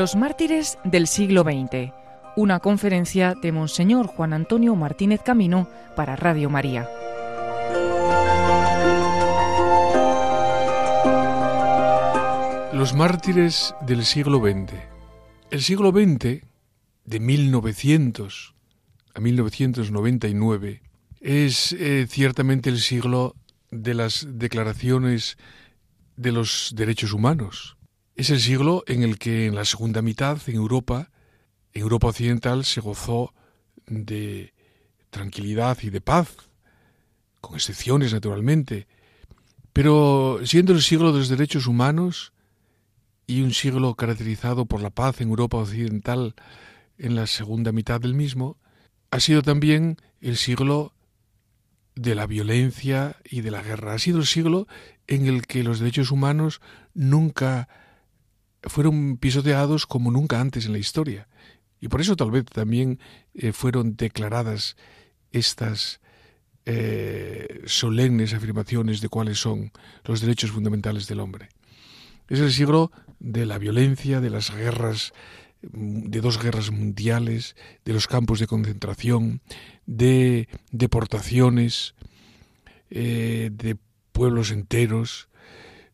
Los mártires del siglo XX. Una conferencia de Monseñor Juan Antonio Martínez Camino para Radio María. Los mártires del siglo XX. El siglo XX, de 1900 a 1999, es eh, ciertamente el siglo de las declaraciones de los derechos humanos. Es el siglo en el que en la segunda mitad en Europa, en Europa occidental, se gozó de tranquilidad y de paz, con excepciones naturalmente, pero siendo el siglo de los derechos humanos y un siglo caracterizado por la paz en Europa occidental en la segunda mitad del mismo, ha sido también el siglo de la violencia y de la guerra. Ha sido el siglo en el que los derechos humanos nunca fueron pisoteados como nunca antes en la historia. Y por eso tal vez también eh, fueron declaradas estas eh, solemnes afirmaciones de cuáles son los derechos fundamentales del hombre. Es el siglo de la violencia, de las guerras, de dos guerras mundiales, de los campos de concentración, de deportaciones, eh, de pueblos enteros,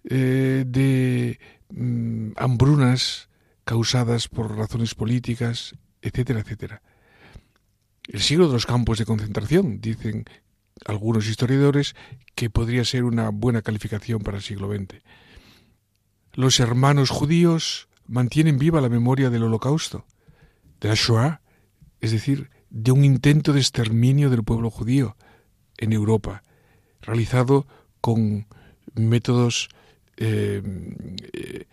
de mm, hambrunas causadas por razones políticas, etcétera, etcétera. El siglo de los campos de concentración, dicen algunos historiadores, que podría ser una buena calificación para el siglo XX. Los hermanos judíos mantienen viva la memoria del holocausto, de la Shoah, es decir, de un intento de exterminio del pueblo judío en Europa, realizado con métodos eh, eh,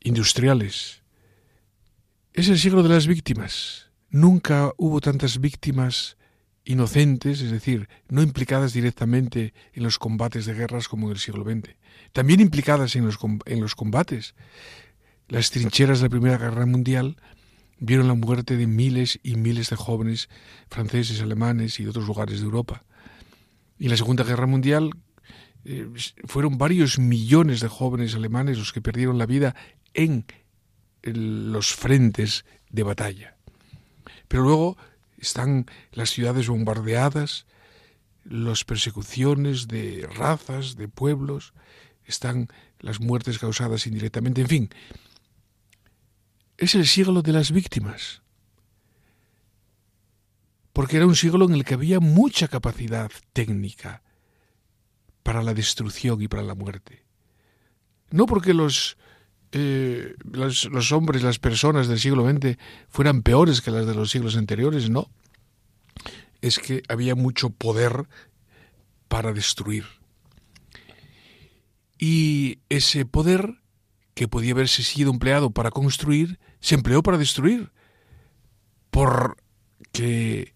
industriales. Es el siglo de las víctimas. Nunca hubo tantas víctimas inocentes, es decir, no implicadas directamente en los combates de guerras como en el siglo XX. También implicadas en los, en los combates. Las trincheras de la Primera Guerra Mundial vieron la muerte de miles y miles de jóvenes franceses, alemanes y de otros lugares de Europa. Y la Segunda Guerra Mundial eh, fueron varios millones de jóvenes alemanes los que perdieron la vida en los frentes de batalla. Pero luego están las ciudades bombardeadas, las persecuciones de razas, de pueblos, están las muertes causadas indirectamente, en fin, es el siglo de las víctimas, porque era un siglo en el que había mucha capacidad técnica para la destrucción y para la muerte. No porque los, eh, los, hombres, las personas del siglo XX fueran peores que las de los siglos anteriores, no. Es que había mucho poder para destruir. Y ese poder que podía haberse sido empleado para construir, se empleó para destruir. Porque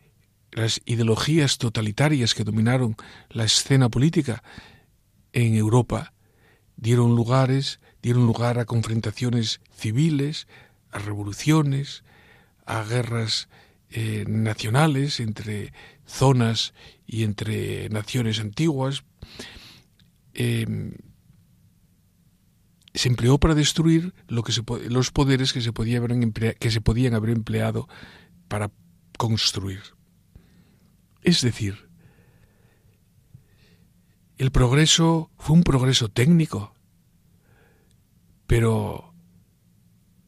las ideologías totalitarias que dominaron la escena política en Europa dieron lugares, dieron lugar a confrontaciones civiles, a revoluciones, a guerras eh, nacionales entre zonas y entre naciones antiguas. Em, se empleó para destruir lo que los poderes que se podían haber empleado para construir. Es decir, el progreso fue un progreso técnico, pero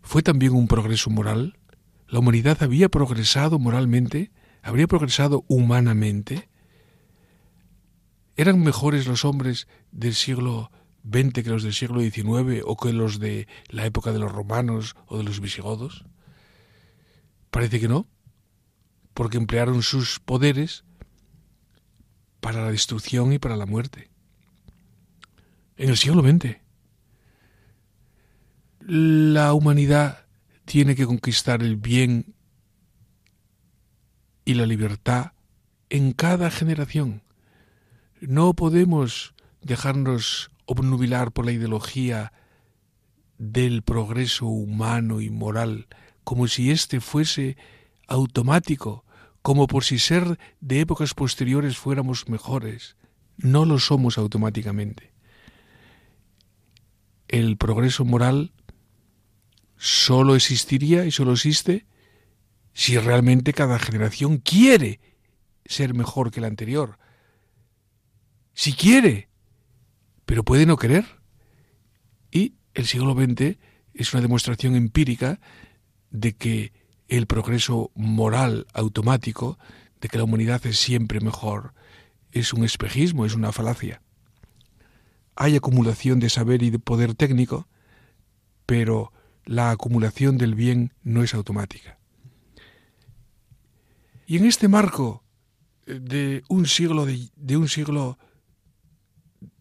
fue también un progreso moral. La humanidad había progresado moralmente, habría progresado humanamente. ¿Eran mejores los hombres del siglo XX que los del siglo XIX o que los de la época de los romanos o de los visigodos? Parece que no, porque emplearon sus poderes para la destrucción y para la muerte. En el siglo XX, la humanidad tiene que conquistar el bien y la libertad en cada generación. No podemos dejarnos obnubilar por la ideología del progreso humano y moral, como si éste fuese automático, como por si ser de épocas posteriores fuéramos mejores. No lo somos automáticamente. El progreso moral solo existiría y solo existe si realmente cada generación quiere ser mejor que la anterior. Si quiere, pero puede no querer. Y el siglo XX es una demostración empírica de que el progreso moral automático, de que la humanidad es siempre mejor, es un espejismo, es una falacia. Hay acumulación de saber y de poder técnico, pero la acumulación del bien no es automática. Y en este marco eh, de un siglo de, de un siglo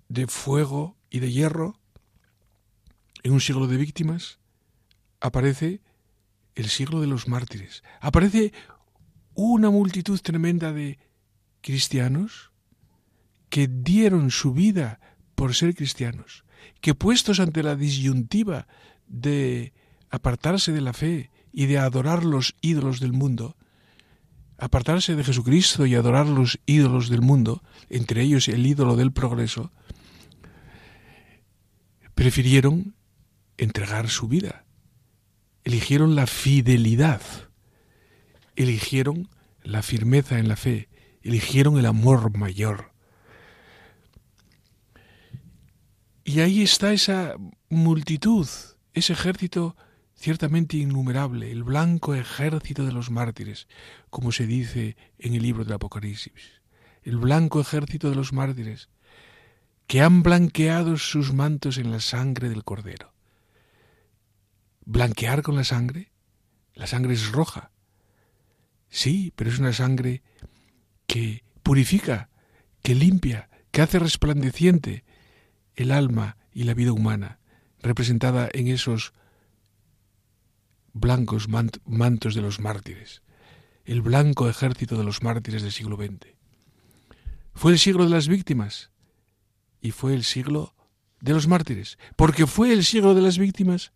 de fuego y de hierro, en un siglo de víctimas, aparece el siglo de los mártires. Aparece una multitud tremenda de cristianos que dieron su vida por ser cristianos, que puestos ante la disyuntiva de apartarse de la fe y de adorar los ídolos del mundo, apartarse de Jesucristo y adorar los ídolos del mundo, entre ellos el ídolo del progreso, prefirieron entregar su vida, eligieron la fidelidad, eligieron la firmeza en la fe, eligieron el amor mayor. Y ahí está esa multitud, ese ejército ciertamente innumerable, el blanco ejército de los mártires, como se dice en el libro del Apocalipsis, el blanco ejército de los mártires, que han blanqueado sus mantos en la sangre del Cordero. ¿Blanquear con la sangre? La sangre es roja. Sí, pero es una sangre que purifica, que limpia, que hace resplandeciente el alma y la vida humana, representada en esos blancos mantos de los mártires, el blanco ejército de los mártires del siglo XX. Fue el siglo de las víctimas y fue el siglo de los mártires, porque fue el siglo de las víctimas,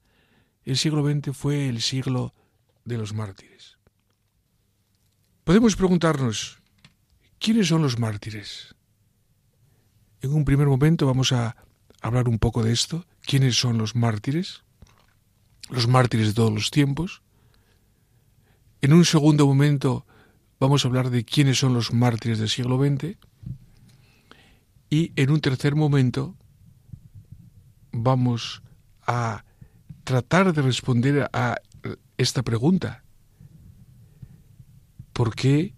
el siglo XX fue el siglo de los mártires. Podemos preguntarnos, ¿quiénes son los mártires? En un primer momento vamos a hablar un poco de esto, ¿quiénes son los mártires? los mártires de todos los tiempos. En un segundo momento vamos a hablar de quiénes son los mártires del siglo XX. Y en un tercer momento vamos a tratar de responder a esta pregunta. ¿Por qué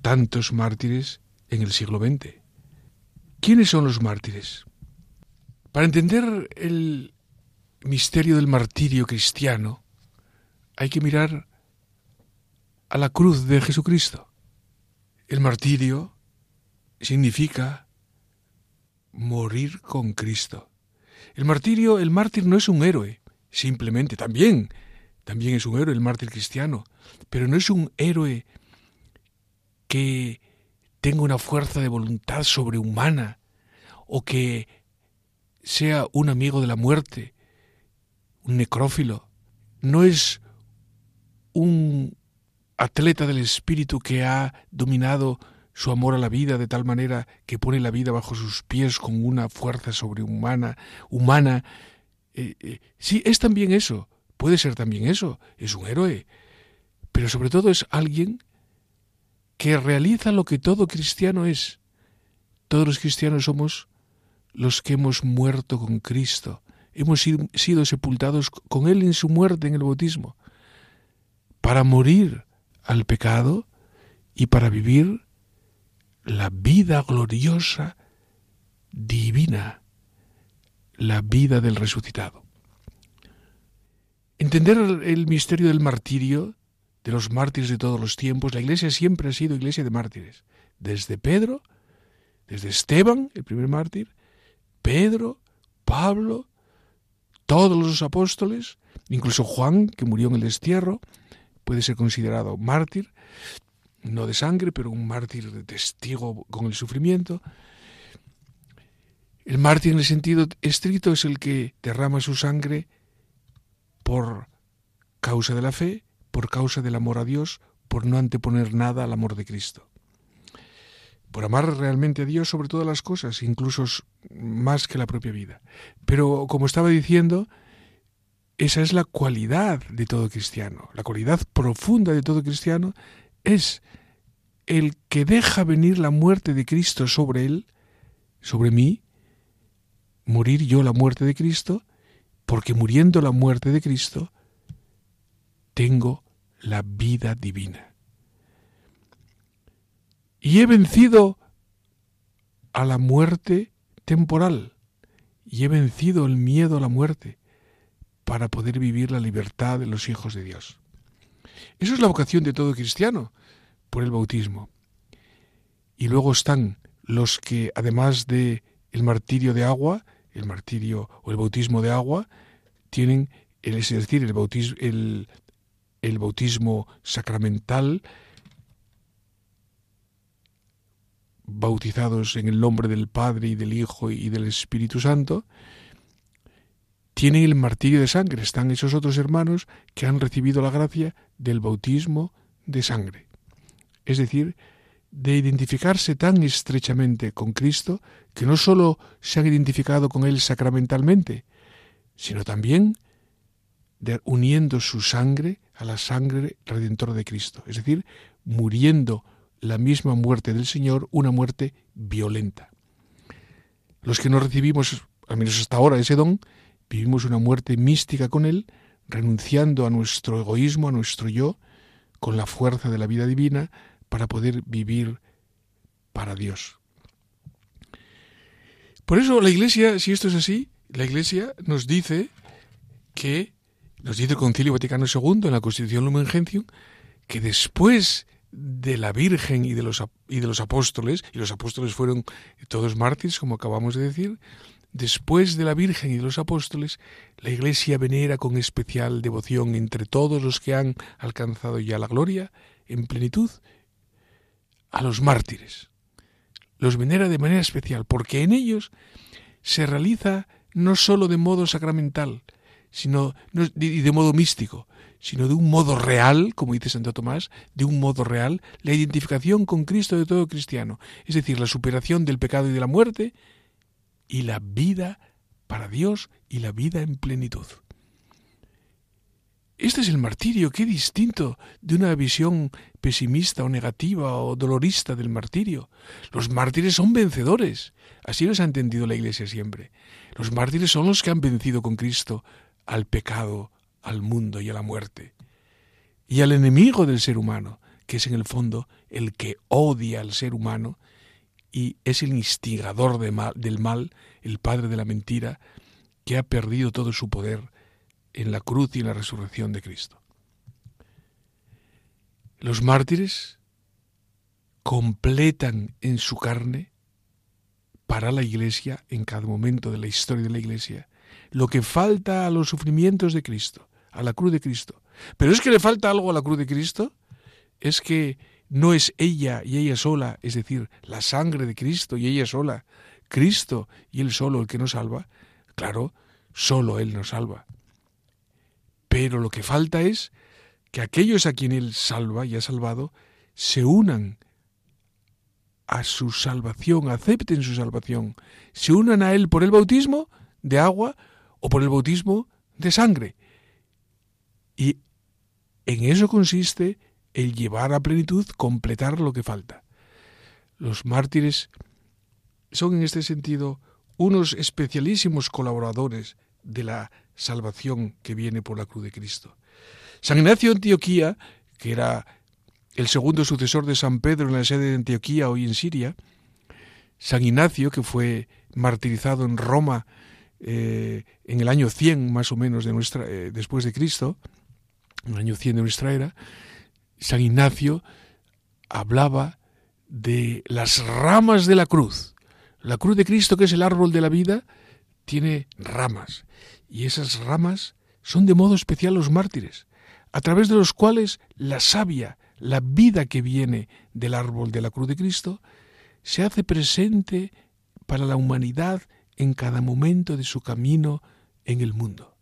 tantos mártires en el siglo XX? ¿Quiénes son los mártires? Para entender el misterio del martirio cristiano, hay que mirar a la cruz de Jesucristo. El martirio significa morir con Cristo. El martirio, el mártir no es un héroe, simplemente, también, también es un héroe el mártir cristiano, pero no es un héroe que tenga una fuerza de voluntad sobrehumana o que sea un amigo de la muerte un necrófilo, no es un atleta del espíritu que ha dominado su amor a la vida de tal manera que pone la vida bajo sus pies con una fuerza sobrehumana, humana. Eh, eh, sí, es también eso, puede ser también eso, es un héroe, pero sobre todo es alguien que realiza lo que todo cristiano es. Todos los cristianos somos los que hemos muerto con Cristo, hemos sido sepultados con Él en su muerte en el bautismo, para morir al pecado y para vivir la vida gloriosa, divina, la vida del resucitado. Entender el misterio del martirio, de los mártires de todos los tiempos, la iglesia siempre ha sido iglesia de mártires, desde Pedro, desde Esteban, el primer mártir, Pedro, Pablo, todos los apóstoles, incluso Juan, que murió en el destierro, puede ser considerado mártir, no de sangre, pero un mártir de testigo con el sufrimiento. El mártir en el sentido estricto es el que derrama su sangre por causa de la fe, por causa del amor a Dios, por no anteponer nada al amor de Cristo por amar realmente a Dios sobre todas las cosas, incluso más que la propia vida. Pero como estaba diciendo, esa es la cualidad de todo cristiano. La cualidad profunda de todo cristiano es el que deja venir la muerte de Cristo sobre él, sobre mí, morir yo la muerte de Cristo, porque muriendo la muerte de Cristo, tengo la vida divina. Y he vencido a la muerte temporal, y he vencido el miedo a la muerte, para poder vivir la libertad de los hijos de Dios. Eso es la vocación de todo cristiano por el bautismo. Y luego están los que, además de el martirio de agua, el martirio o el bautismo de agua, tienen, es decir, el bautismo, el, bautismo sacramental, bautizados en el nombre del Padre y del Hijo y del Espíritu Santo, tienen el martirio de sangre. Están esos otros hermanos que han recibido la gracia del bautismo de sangre. Es decir, de identificarse tan estrechamente con Cristo que no sólo se han identificado con Él sacramentalmente, sino también de, uniendo su sangre a la sangre redentora de Cristo, es decir, muriendo la misma muerte del Señor, una muerte violenta. Los que no recibimos, al menos hasta ahora, ese don, vivimos una muerte mística con Él, renunciando a nuestro egoísmo, a nuestro yo, con la fuerza de la vida divina, para poder vivir para Dios. Por eso la Iglesia, si esto es así, la Iglesia nos dice que, nos dice el Concilio Vaticano II en la Constitución Lumen Gentium, que después de la Virgen y de los, y de los apóstoles, y los apóstoles fueron todos mártires, como acabamos de decir, después de la Virgen y de los apóstoles, la Iglesia venera con especial devoción entre todos los que han alcanzado ya la gloria en plenitud a los mártires. Los venera de manera especial, porque en ellos se realiza no sólo de modo sacramental, sino y de modo místico, sino de un modo real, como dice Santo Tomás, de un modo real, la identificación con Cristo de todo cristiano, es decir, la superación del pecado y de la muerte y la vida para Dios y la vida en plenitud. Este es el martirio, qué distinto de una visión pesimista o negativa o dolorista del martirio. Los mártires son vencedores, así los ha entendido la Iglesia siempre. Los mártires son los que han vencido con Cristo al pecado, al mundo y a la muerte. Y al enemigo del ser humano, que es en el fondo el que odia al ser humano y es el instigador del mal, el padre de la mentira, que ha perdido todo su poder en la cruz y en la resurrección de Cristo. Los mártires completan en su carne para la Iglesia, en cada momento de la historia de la Iglesia, lo que falta a los sufrimientos de Cristo, a la cruz de Cristo. Pero es que le falta algo a la cruz de Cristo, es que no es ella y ella sola, es decir, la sangre de Cristo y ella sola, Cristo y Él solo el que nos salva. Claro, solo Él nos salva. Pero lo que falta es que aquellos a quien Él salva y ha salvado se unan a su salvación, acepten su salvación, se unan a Él por el bautismo de agua o por el bautismo de sangre. Y en eso consiste el llevar a plenitud, completar lo que falta. Los mártires son en este sentido unos especialísimos colaboradores de la salvación que viene por la cruz de Cristo. San Ignacio de Antioquía, que era el segundo sucesor de San Pedro en la sede de Antioquía, hoy en Siria, San Ignacio, que fue martirizado en Roma eh, en el año 100 más o menos de nuestra, eh, después de Cristo, en el año 100 de nuestra era, San Ignacio hablaba de las ramas de la cruz. La cruz de Cristo, que es el árbol de la vida, tiene ramas y esas ramas son de modo especial los mártires, a través de los cuales la savia, la vida que viene del árbol de la cruz de Cristo, se hace presente para la humanidad en cada momento de su camino en el mundo.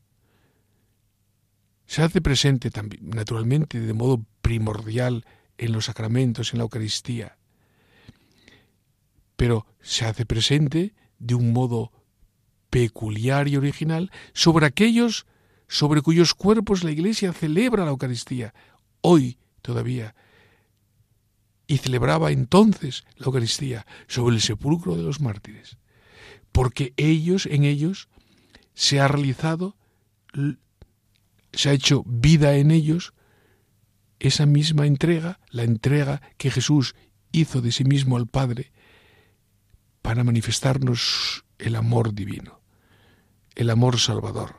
Se hace presente también, naturalmente, de modo primordial en los sacramentos, en la Eucaristía, pero se hace presente de un modo peculiar y original sobre aquellos sobre cuyos cuerpos la Iglesia celebra la Eucaristía, hoy todavía, y celebraba entonces la Eucaristía sobre el sepulcro de los mártires, porque ellos, en ellos, se ha realizado, se ha hecho vida en ellos esa misma entrega, la entrega que Jesús hizo de sí mismo al Padre para manifestarnos el amor divino, el amor salvador,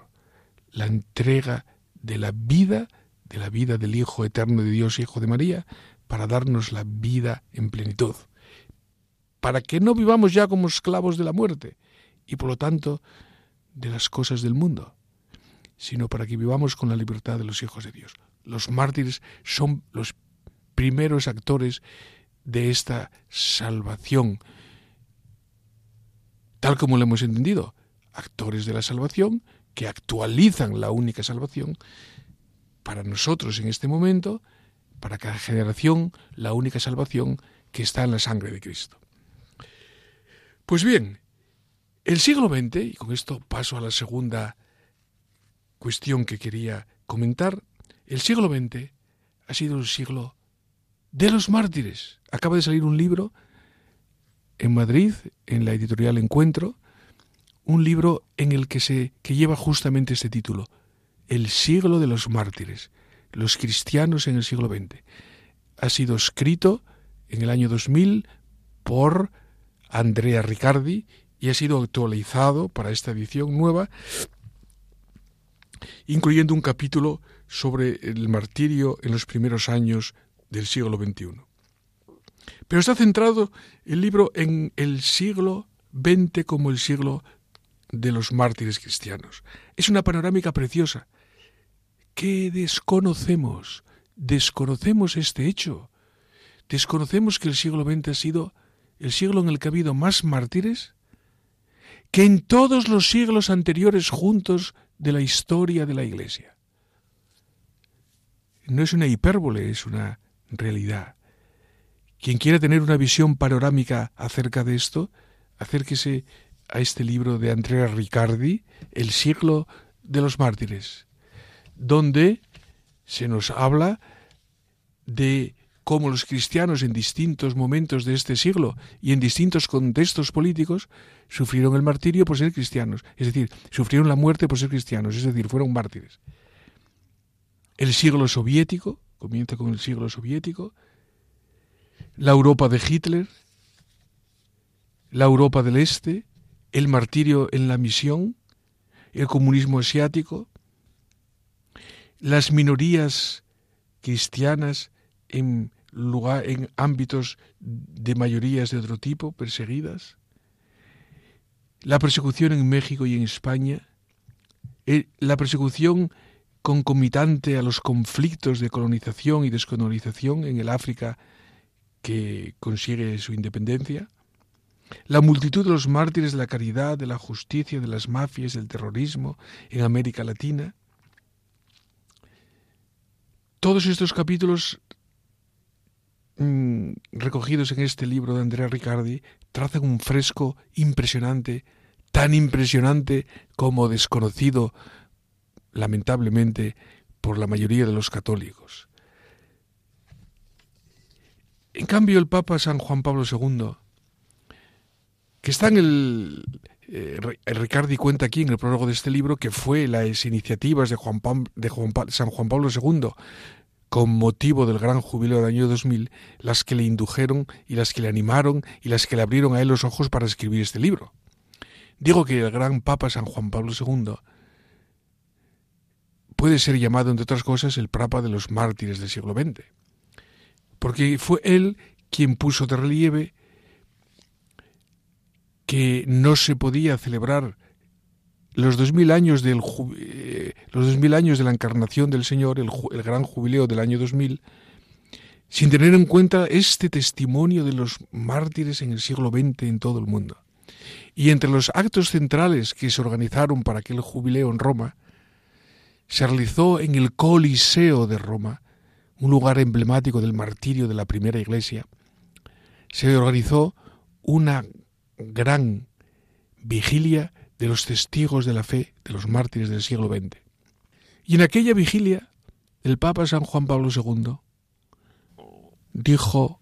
la entrega de la vida, de la vida del Hijo eterno de Dios, Hijo de María, para darnos la vida en plenitud, para que no vivamos ya como esclavos de la muerte y por lo tanto de las cosas del mundo, sino para que vivamos con la libertad de los hijos de Dios. Los mártires son los primeros actores de esta salvación, tal como lo hemos entendido, actores de la salvación que actualizan la única salvación para nosotros en este momento, para cada generación, la única salvación que está en la sangre de Cristo. Pues bien, el siglo XX, y con esto paso a la segunda cuestión que quería comentar, el siglo XX ha sido el siglo de los mártires. Acaba de salir un libro en Madrid, en la editorial Encuentro, un libro en el que se que lleva justamente este título, El siglo de los mártires, los cristianos en el siglo XX. Ha sido escrito en el año 2000 por Andrea Riccardi y ha sido actualizado para esta edición nueva, incluyendo un capítulo sobre el martirio en los primeros años del siglo XXI. Pero está centrado el libro en el siglo XX como el siglo de los mártires cristianos. Es una panorámica preciosa. ¿Qué desconocemos? Desconocemos este hecho. Desconocemos que el siglo XX ha sido el siglo en el que ha habido más mártires que en todos los siglos anteriores juntos de la historia de la Iglesia no es una hipérbole, es una realidad. Quien quiera tener una visión panorámica acerca de esto, acérquese a este libro de Andrea Riccardi, El siglo de los mártires, donde se nos habla de cómo los cristianos en distintos momentos de este siglo y en distintos contextos políticos sufrieron el martirio por ser cristianos, es decir, sufrieron la muerte por ser cristianos, es decir, fueron mártires. El siglo soviético, comienza con el siglo soviético, la Europa de Hitler, la Europa del Este, el martirio en la misión, el comunismo asiático, las minorías cristianas en, ámbitos de mayorías de otro tipo, perseguidas, la persecución en México y en España, eh, la persecución concomitante a los conflictos de colonización y descolonización en el África que consigue su independencia, la multitud de los mártires de la caridad, de la justicia, de las mafias, del terrorismo en América Latina. Todos estos capítulos mm, recogidos en este libro de Andrea Riccardi trazan un fresco impresionante, tan impresionante como desconocido lamentablemente, por la mayoría de los católicos. En cambio, el Papa San Juan Pablo II, que está en el... Eh, Ricardi cuenta aquí en el prólogo de este libro que fue las iniciativas de, Juan, San Juan Pablo II con motivo del gran jubileo del año 2000 las que le indujeron y las que le animaron y las que le abrieron a él los ojos para escribir este libro. Digo que el gran Papa San Juan Pablo II puede ser llamado, entre otras cosas, el Papa de los mártires del siglo XX, porque fue él quien puso de relieve que no se podía celebrar los dos mil años del eh, los dos mil años de la encarnación del Señor, el, el gran jubileo del año 2000, sin tener en cuenta este testimonio de los mártires en el siglo XX en todo el mundo. Y entre los actos centrales que se organizaron para aquel jubileo en Roma, se realizó en el Coliseo de Roma, un lugar emblemático del martirio de la primera iglesia. Se organizó una gran vigilia de los testigos de la fe de los mártires del siglo XX. Y en aquella vigilia, el Papa San Juan Pablo II dijo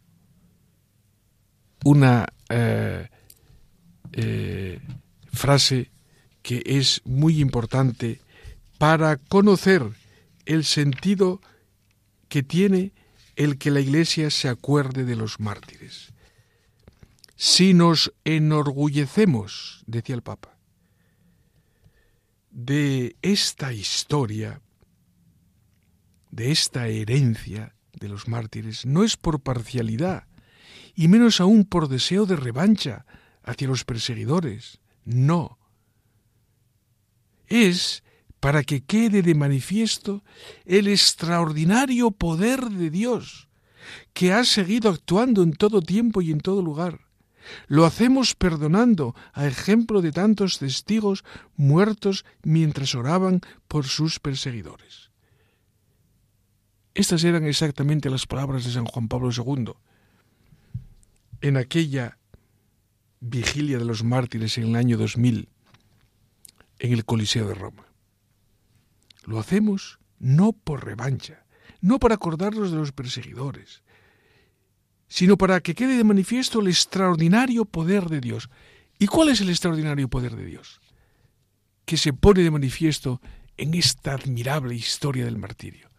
una eh, eh, frase que es muy importante para conocer el sentido que tiene el que la Iglesia se acuerde de los mártires. Si nos enorgullecemos, decía el Papa, de esta historia, de esta herencia de los mártires, no es por parcialidad, y menos aún por deseo de revancha hacia los perseguidores, no. Es para que quede de manifiesto el extraordinario poder de Dios, que ha seguido actuando en todo tiempo y en todo lugar. Lo hacemos perdonando, a ejemplo de tantos testigos muertos mientras oraban por sus perseguidores. Estas eran exactamente las palabras de San Juan Pablo II. En aquella vigilia de los mártires en el año 2000, en el Coliseo de Roma. Lo hacemos no por revancha, no para acordarnos de los perseguidores, sino para que quede de manifiesto el extraordinario poder de Dios. ¿Y cuál es el extraordinario poder de Dios? Que se pone de manifiesto en esta admirable historia del martirio.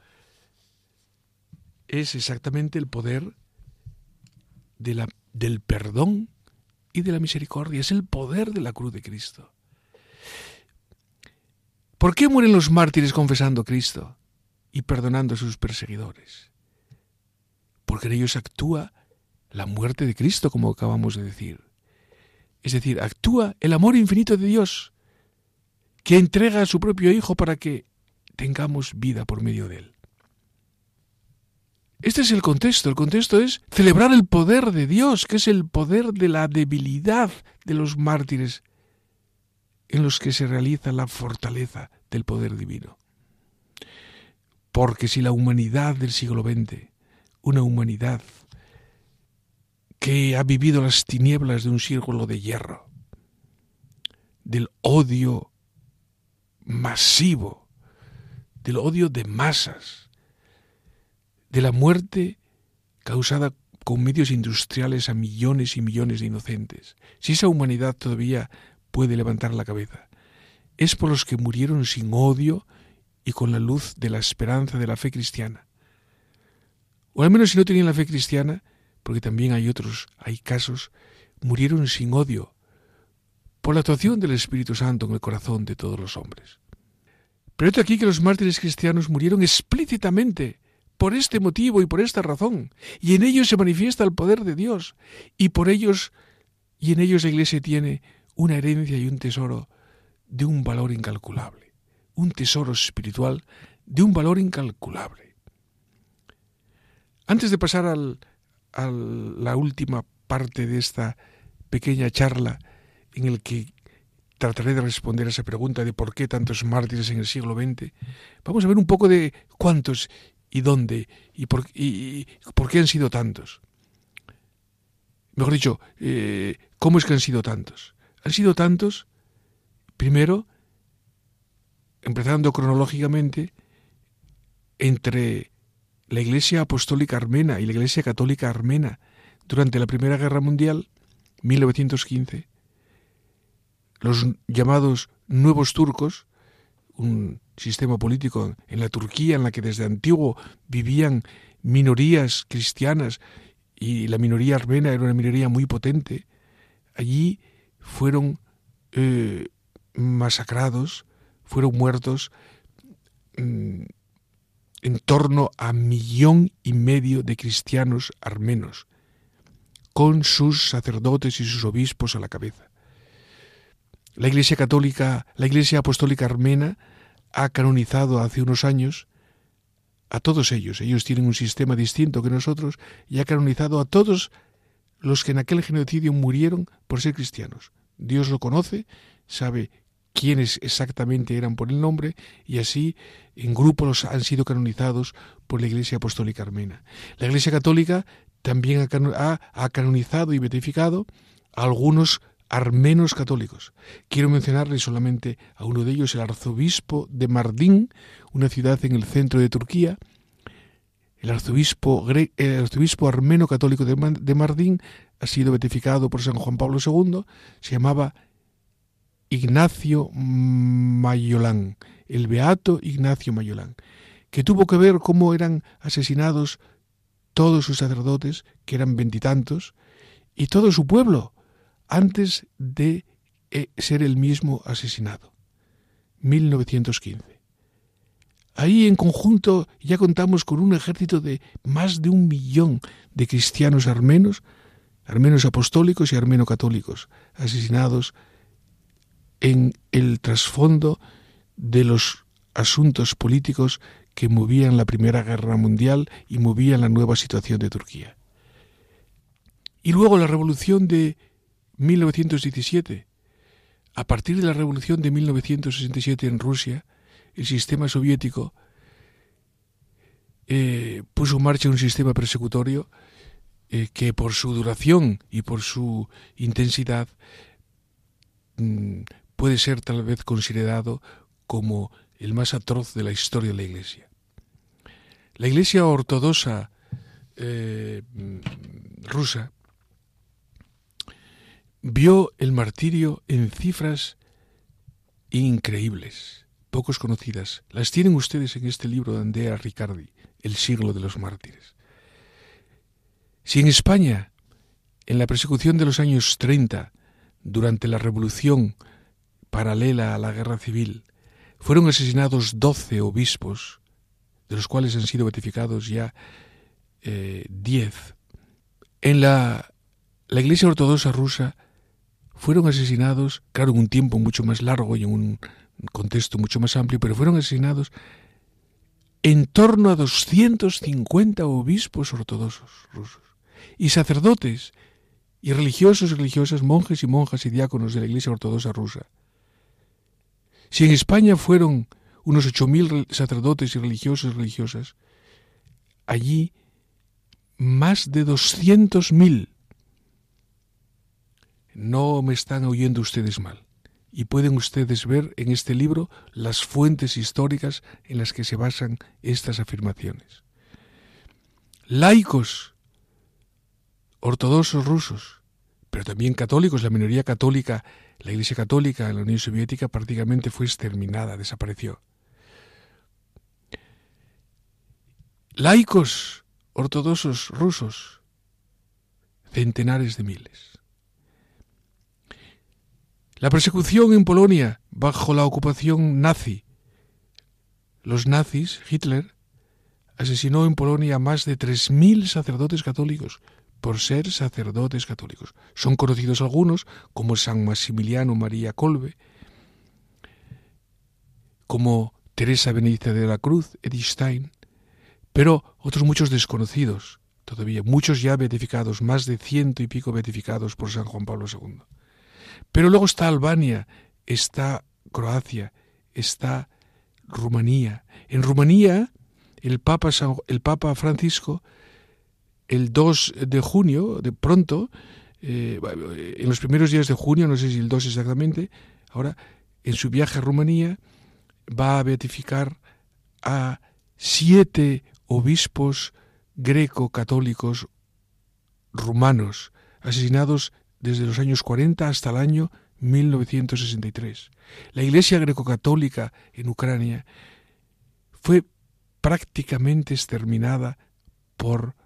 Es exactamente el poder de la, del perdón y de la misericordia. Es el poder de la cruz de Cristo. ¿Por qué mueren los mártires confesando a Cristo y perdonando a sus perseguidores? Porque en ellos actúa la muerte de Cristo, como acabamos de decir. Es decir, actúa el amor infinito de Dios, que entrega a su propio Hijo para que tengamos vida por medio de él. Este es el contexto. El contexto es celebrar el poder de Dios, que es el poder de la debilidad de los mártires en los que se realiza la fortaleza del poder divino. Porque si la humanidad del siglo XX, una humanidad que ha vivido las tinieblas de un círculo de hierro, del odio masivo, del odio de masas, de la muerte causada con medios industriales a millones y millones de inocentes. Si esa humanidad todavía puede levantar la cabeza, es por los que murieron sin odio y con la luz de la esperanza de la fe cristiana. O al menos si no tenían la fe cristiana, porque también hay otros, hay casos, murieron sin odio, por la actuación del Espíritu Santo en el corazón de todos los hombres. Pero aquí que los mártires cristianos murieron explícitamente por este motivo y por esta razón, y en ellos se manifiesta el poder de Dios, y por ellos, y en ellos la Iglesia tiene una herencia y un tesoro de un valor incalculable, un tesoro espiritual de un valor incalculable. Antes de pasar al, a la última parte de esta pequeña charla en el que trataré de responder a esa pregunta de por qué tantos mártires en el siglo XX, vamos a ver un poco de cuántos y dónde y por, por qué han sido tantos. Mejor dicho, eh, ¿cómo es que han sido tantos? Han sido tantos, primero, empezando cronológicamente, entre la Iglesia Apostólica Armena y la Iglesia Católica Armena durante la Primera Guerra Mundial, 1915, los llamados nuevos turcos, un sistema político en la Turquía en la que desde antiguo vivían minorías cristianas y la minoría armena era una minoría muy potente, allí fueron eh, masacrados, fueron muertos mm, en torno a millón y medio de cristianos armenos, con sus sacerdotes y sus obispos a la cabeza. La Iglesia Católica, la Iglesia Apostólica Armena, ha canonizado hace unos años a todos ellos. Ellos tienen un sistema distinto que nosotros y ha canonizado a todos los que en aquel genocidio murieron por ser cristianos. Dios lo conoce, sabe quiénes exactamente eran por el nombre y así en grupos han sido canonizados por la Iglesia Apostólica Armena. La Iglesia Católica también ha, canonizado y beatificado a algunos armenos católicos. Quiero mencionarles solamente a uno de ellos, el arzobispo de Mardin, una ciudad en el centro de Turquía. El arzobispo, el arzobispo armeno católico de Mardin ha sido beatificado por San Juan Pablo II, se llamaba Ignacio Mayolán, el beato Ignacio Mayolán, que tuvo que ver cómo eran asesinados todos sus sacerdotes, que eran veintitantos, y todo su pueblo, antes de eh, ser el mismo asesinado. 1915. Ahí en conjunto ya contamos con un ejército de más de un millón de cristianos armenos, armenos apostólicos y armeno católicos, asesinados en el trasfondo de los asuntos políticos que movían la Primera Guerra Mundial y movían la nueva situación de Turquía. Y luego la revolución de 1917. A partir de la revolución de 1967 en Rusia, el sistema soviético eh, puso en marcha un sistema persecutorio eh, que por su duración y por su intensidad mm, puede ser tal vez considerado como el más atroz de la historia de la Iglesia. La Iglesia ortodoxa eh, rusa vio el martirio en cifras increíbles, pocos conocidas. Las tienen ustedes en este libro de Andrea Riccardi, El siglo de los mártires. Si en España, en la persecución de los años 30, durante la revolución paralela a la guerra civil, fueron asesinados doce obispos, de los cuales han sido beatificados ya eh, diez, en la, Iglesia Ortodoxa rusa fueron asesinados, claro, en un tiempo mucho más largo y en un contexto mucho más amplio, pero fueron asesinados en torno a 250 obispos ortodoxos rusos y sacerdotes y religiosos y religiosas, monjes y monjas y diáconos de la Iglesia Ortodoxa rusa. Si en España fueron unos 8.000 sacerdotes y religiosos y religiosas, allí más de 200.000 no me están oyendo ustedes mal. Y pueden ustedes ver en este libro las fuentes históricas en las que se basan estas afirmaciones. Laicos, ortodoxos rusos, pero también católicos, la minoría católica, la Iglesia Católica en la Unión Soviética prácticamente fue exterminada, desapareció. Laicos ortodoxos rusos, centenares de miles. La persecución en Polonia bajo la ocupación nazi. Los nazis, Hitler, asesinó en Polonia a más de 3.000 sacerdotes católicos por ser sacerdotes católicos. Son conocidos algunos como San Maximiliano María Colbe, como Teresa Benedicta de la Cruz, Edith Stein, pero otros muchos desconocidos todavía, muchos ya beatificados, más de ciento y pico beatificados por San Juan Pablo II. Pero luego está Albania, está Croacia, está Rumanía. En Rumanía, el Papa, el Papa Francisco, el 2 de junio, de pronto, eh, en los primeros días de junio, no sé si el 2 exactamente, ahora, en su viaje a Rumanía, va a beatificar a siete obispos greco-católicos rumanos, asesinados desde los años 40 hasta el año 1963. La Iglesia greco-católica en Ucrania fue prácticamente exterminada por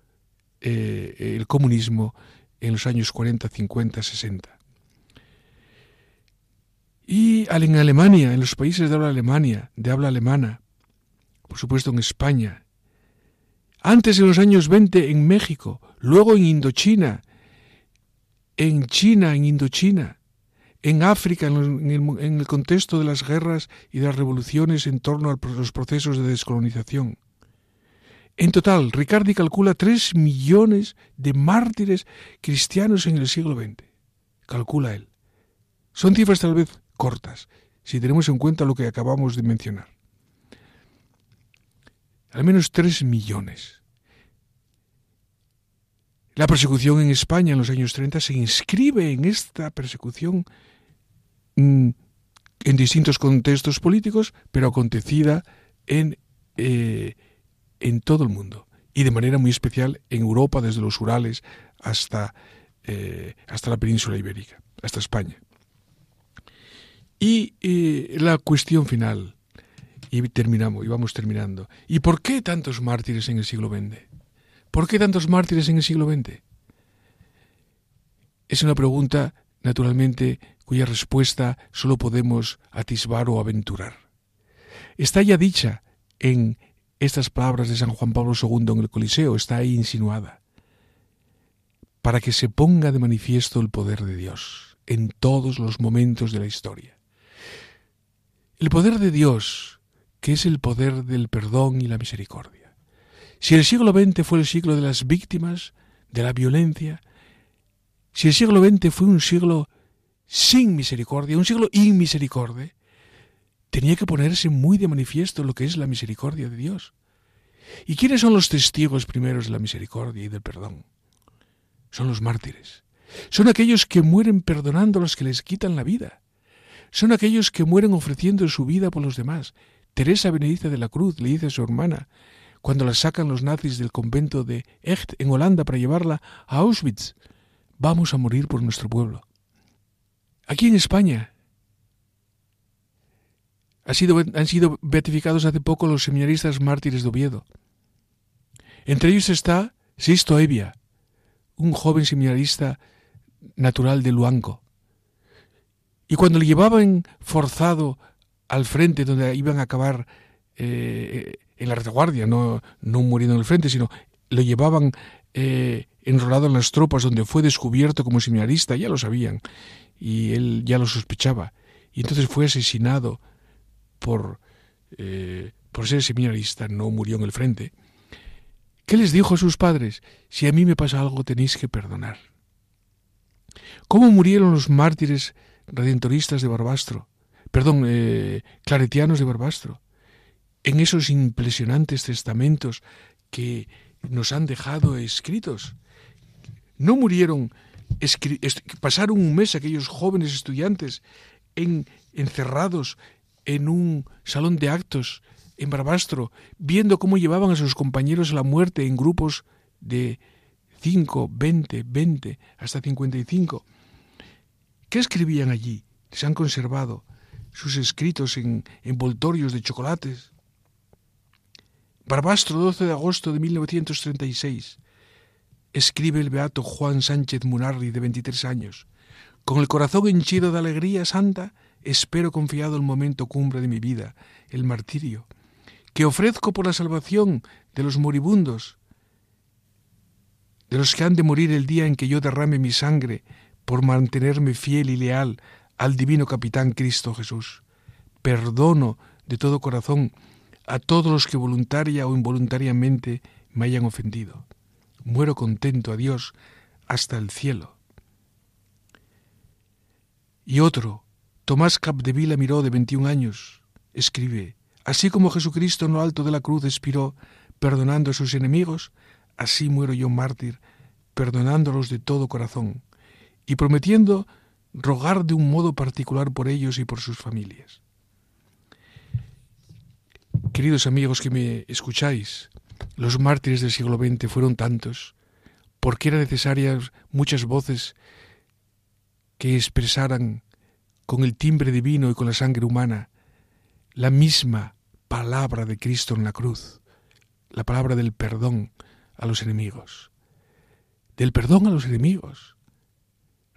eh, el comunismo en los años 40, 50, 60. Y en Alemania, en los países de habla alemania, de habla alemana, por supuesto en España, antes en los años 20 en México, luego en Indochina, en China, en Indochina, en África, en el, contexto de las guerras y de las revoluciones en torno a los procesos de descolonización. En total, Ricardi calcula tres millones de mártires cristianos en el siglo XX. Calcula él. Son cifras tal vez cortas, si tenemos en cuenta lo que acabamos de mencionar. Al menos tres millones. La persecución en España en los años 30 se inscribe en esta persecución mm, en distintos contextos políticos, pero acontecida en, eh, en todo el mundo y de manera muy especial en Europa, desde los Urales hasta, eh, hasta la península ibérica, hasta España. Y eh, la cuestión final, y terminamos, y vamos terminando. ¿Y por qué tantos mártires en el siglo XX? ¿Por qué tantos mártires en el siglo XX? Es una pregunta, naturalmente, cuya respuesta solo podemos atisbar o aventurar. Está ya dicha en estas palabras de San Juan Pablo II en el Coliseo, está ahí insinuada, para que se ponga de manifiesto el poder de Dios en todos los momentos de la historia. El poder de Dios, que es el poder del perdón y la misericordia. Si el siglo XX fue el siglo de las víctimas, de la violencia, si el siglo XX fue un siglo sin misericordia, un siglo inmisericordia, tenía que ponerse muy de manifiesto lo que es la misericordia de Dios. ¿Y quiénes son los testigos primeros de la misericordia y del perdón? Son los mártires. Son aquellos que mueren perdonando a los que les quitan la vida. Son aquellos que mueren ofreciendo su vida por los demás. Teresa Benedicta de la Cruz le dice a su hermana, cuando la sacan los nazis del convento de Echt en Holanda para llevarla a Auschwitz, vamos a morir por nuestro pueblo. Aquí en España han sido beatificados hace poco los seminaristas mártires de Oviedo. Entre ellos está Sisto Evia, un joven seminarista natural de Luanco. Y cuando le llevaban forzado al frente, donde iban a acabar eh, en la retaguardia, no, no muriendo en el frente, sino lo llevaban eh, enrolado en las tropas, donde fue descubierto como seminarista, ya lo sabían, y él ya lo sospechaba. Y entonces fue asesinado por, eh, por ser seminarista, no murió en el frente. ¿Qué les dijo a sus padres? Si a mí me pasa algo tenéis que perdonar. ¿Cómo murieron los mártires redentoristas de Barbastro? Perdón, eh, claretianos de Barbastro. En esos impresionantes testamentos que nos han dejado escritos. No murieron pasaron un mes aquellos jóvenes estudiantes en, encerrados en un salón de actos en Barbastro, viendo cómo llevaban a sus compañeros a la muerte en grupos de 5, 20, 20, hasta 55. ¿Qué escribían allí? Se han conservado sus escritos en envoltorios de chocolates. Barbastro, 12 de agosto de 1936 escribe el beato Juan Sánchez Munarri, de 23 años. Con el corazón henchido de alegría santa, espero confiado el momento cumbre de mi vida, el martirio, que ofrezco por la salvación de los moribundos, de los que han de morir el día en que yo derrame mi sangre por mantenerme fiel y leal al divino capitán Cristo Jesús. Perdono de todo corazón a todos los que voluntaria o involuntariamente me hayan ofendido muero contento a Dios hasta el cielo. Y otro, Tomás Capdevila Miró, de 21 años, escribe, así como Jesucristo en lo alto de la cruz expiró, perdonando a sus enemigos, así muero yo mártir, perdonándolos de todo corazón, y prometiendo rogar de un modo particular por ellos y por sus familias. Queridos amigos que me escucháis, los mártires del siglo XX fueron tantos, porque eran necesarias muchas voces que expresaran con el timbre divino y con la sangre humana la misma palabra de Cristo en la cruz, la palabra del perdón a los enemigos, del perdón a los enemigos,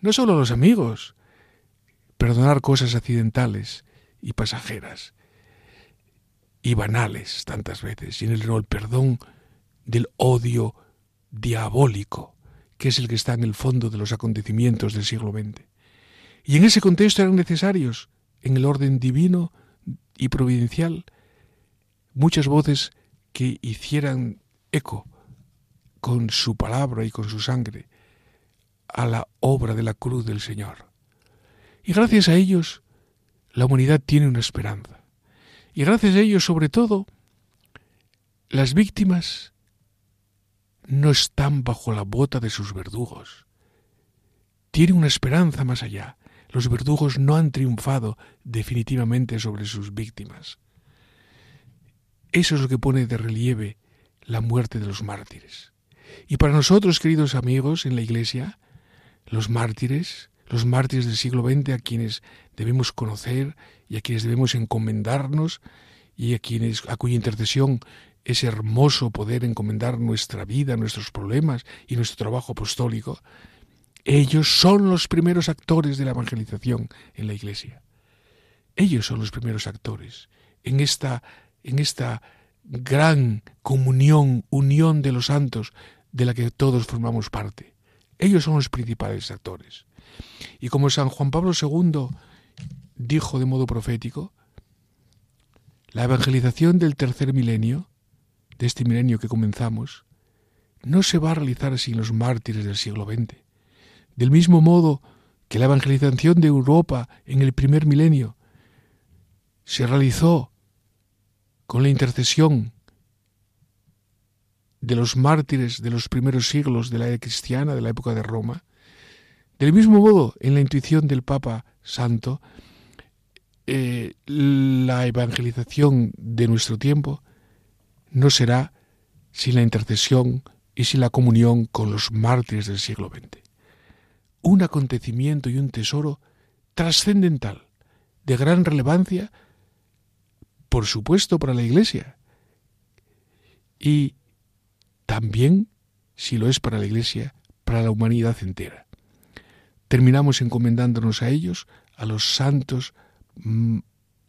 no solo a los amigos, perdonar cosas accidentales y pasajeras, y banales tantas veces, en el, perdón del odio diabólico, que es el que está en el fondo de los acontecimientos del siglo XX. Y en ese contexto eran necesarios, en el orden divino y providencial, muchas voces que hicieran eco con su palabra y con su sangre a la obra de la cruz del Señor. Y gracias a ellos, la humanidad tiene una esperanza. Y gracias a ellos, sobre todo, las víctimas no están bajo la bota de sus verdugos. Tienen una esperanza más allá. Los verdugos no han triunfado definitivamente sobre sus víctimas. Eso es lo que pone de relieve la muerte de los mártires. Y para nosotros, queridos amigos, en la Iglesia, los mártires, los mártires del siglo XX a quienes debemos conocer y a quienes debemos encomendarnos y a quienes a cuya intercesión es hermoso poder encomendar nuestra vida, nuestros problemas y nuestro trabajo apostólico, ellos son los primeros actores de la evangelización en la Iglesia. Ellos son los primeros actores en esta, en esta gran comunión, unión de los santos de la que todos formamos parte. Ellos son los principales actores. Y como San Juan Pablo II dijo de modo profético, la evangelización del tercer milenio, de este milenio que comenzamos, no se va a realizar sin los mártires del siglo XX. Del mismo modo que la evangelización de Europa en el primer milenio se realizó con la intercesión de los mártires de los primeros siglos de la era cristiana, de la época de Roma, del mismo modo, en la intuición del Papa Santo, eh, la evangelización de nuestro tiempo no será sin la intercesión y sin la comunión con los mártires del siglo XX un acontecimiento y un tesoro trascendental, de gran relevancia, por supuesto, para la Iglesia, y también, si lo es para la Iglesia, para la humanidad entera. Terminamos encomendándonos a ellos, a los santos mm,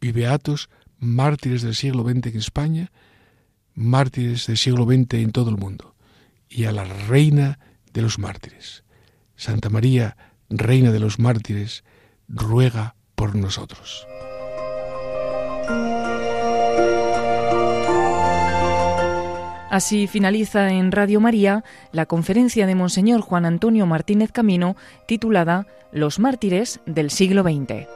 y beatos mártires del siglo XX en España, mártires del siglo XX en todo el mundo, y a la reina de los mártires. Santa María, Reina de los Mártires, ruega por nosotros. Así finaliza en Radio María la conferencia de Monseñor Juan Antonio Martínez Camino titulada Los mártires del siglo XX.